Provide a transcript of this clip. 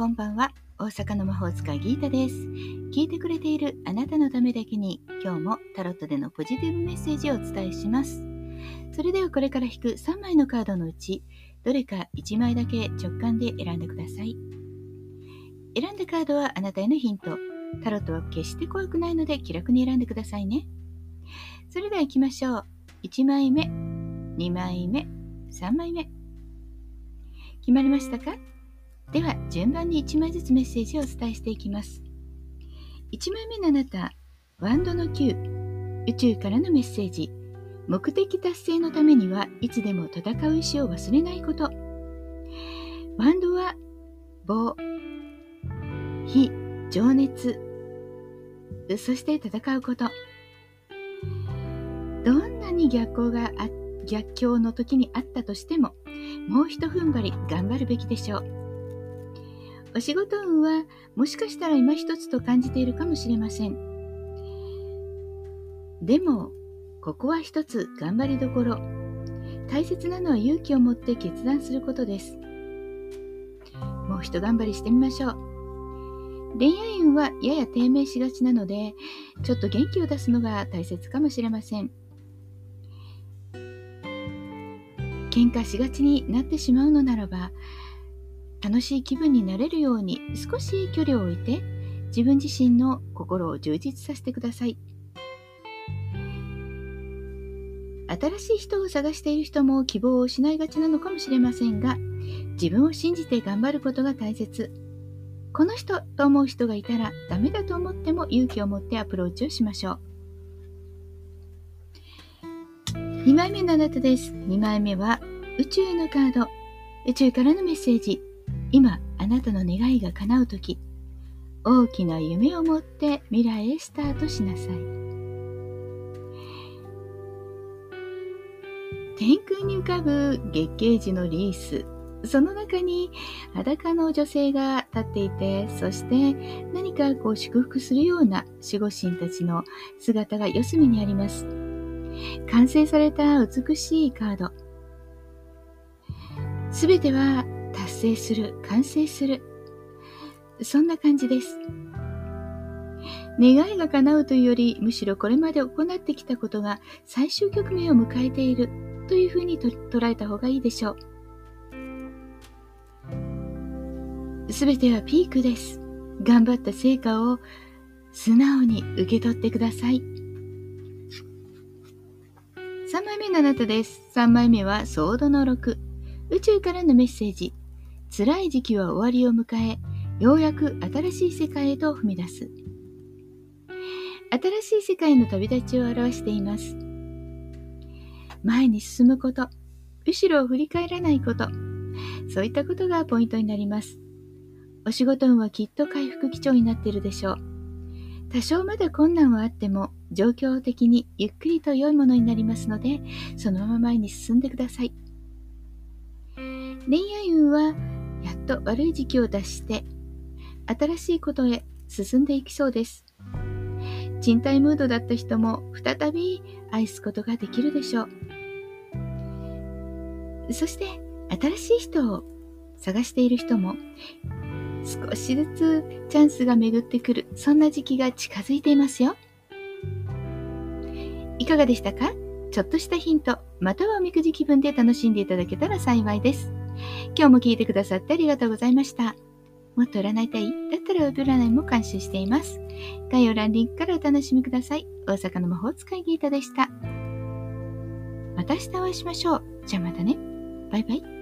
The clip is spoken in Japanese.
こんばんは。大阪の魔法使いギータです。聞いてくれているあなたのためだけに、今日もタロットでのポジティブメッセージをお伝えします。それではこれから引く3枚のカードのうち、どれか1枚だけ直感で選んでください。選んだカードはあなたへのヒント。タロットは決して怖くないので気楽に選んでくださいね。それでは行きましょう。1枚目、2枚目、3枚目。決まりましたか？では順番に1枚ずつメッセージをお伝えしていきます。1枚目のあなたワンドの9宇宙からのメッセージ。目的達成のためにはいつでも戦う意志を忘れないこと。ワンドは棒火情熱。そして戦うこと。どんなに逆行が逆境の時にあったとしてももうひと踏ん張り頑張るべきでしょう。お仕事運はもしかしたら今一つと感じているかもしれません。でも、ここは一つ頑張りどころ。大切なのは勇気を持って決断することです。もう一頑張りしてみましょう。恋愛運はやや低迷しがちなので、ちょっと元気を出すのが大切かもしれません。喧嘩しがちになってしまうのならば、楽しい気分になれるように少し距離を置いて自分自身の心を充実させてください。新しい人を探している人も希望を失いがちなのかもしれませんが自分を信じて頑張ることが大切。この人と思う人がいたらダメだと思っても勇気を持ってアプローチをしましょう。2枚目のあなたです。2枚目は宇宙のカード。宇宙からのメッセージ。今あなたの願いが叶う時大きな夢を持って未来へスタートしなさい。天空に浮かぶ月桂樹のリースその中に裸の女性が立っていてそして何かこう祝福するような守護神たちの姿が四隅にあります。完成された美しいカード。すべては達成する、完成する。そんな感じです。願いが叶うというより、むしろこれまで行ってきたことが最終局面を迎えているというふうに捉えた方がいいでしょう。すべてはピークです。頑張った成果を素直に受け取ってください。3枚目のあなたです。3枚目はソードの6。宇宙からのメッセージ。辛い時期は終わりを迎え、ようやく新しい世界へと踏み出す。新しい世界の旅立ちを表しています。前に進むこと、後ろを振り返らないこと、そういったことがポイントになります。お仕事運はきっと回復基調になっているでしょう。多少まだ困難はあっても、状況的にゆっくりと良いものになりますので、そのまま前に進んでください。恋愛運はやっと悪い時期を脱して新しいことへ進んでいきそうです。賃貸ムードだった人も再び愛すことができるでしょう。そして新しい人を探している人も少しずつチャンスが巡ってくるそんな時期が近づいていますよ。いかがでしたか？ちょっとしたヒントまたはおみくじ気分で楽しんでいただけたら幸いです。今日も聞いてくださってありがとうございました。もっと占いたい？だったらウェブ占いも監修しています。概要欄リンクからお楽しみください。大阪の魔法使いギータでした。また明日お会いしましょう。じゃあまたね。バイバイ。